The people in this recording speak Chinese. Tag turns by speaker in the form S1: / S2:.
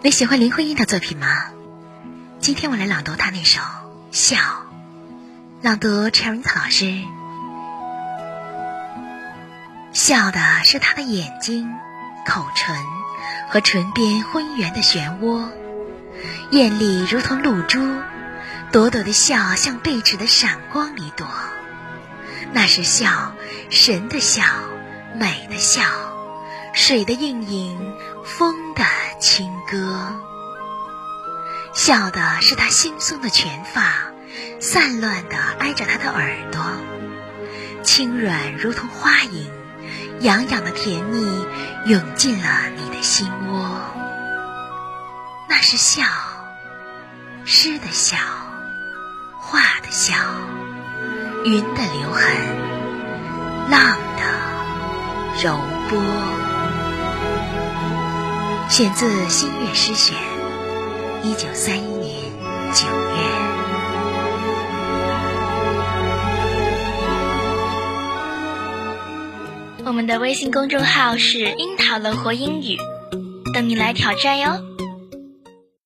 S1: 你喜欢林徽因的作品吗？今天我来朗读她那首《笑》，朗读 Cherry 老师。笑的是她的眼睛、口唇和唇边浑圆的漩涡，艳丽如同露珠，朵朵的笑像贝齿的闪光一朵。那是笑，神的笑，美的笑，水的映影，风的轻歌。笑的是她惺忪的卷发，散乱的挨着她的耳朵，轻软如同花影，痒痒的甜蜜涌进了你的心窝。那是笑，诗的笑，画的笑，云的留痕，浪的柔波。选自《新月诗选》，一九三一年九月。
S2: 我们的微信公众号是“樱桃乐活英语”，等你来挑战哟。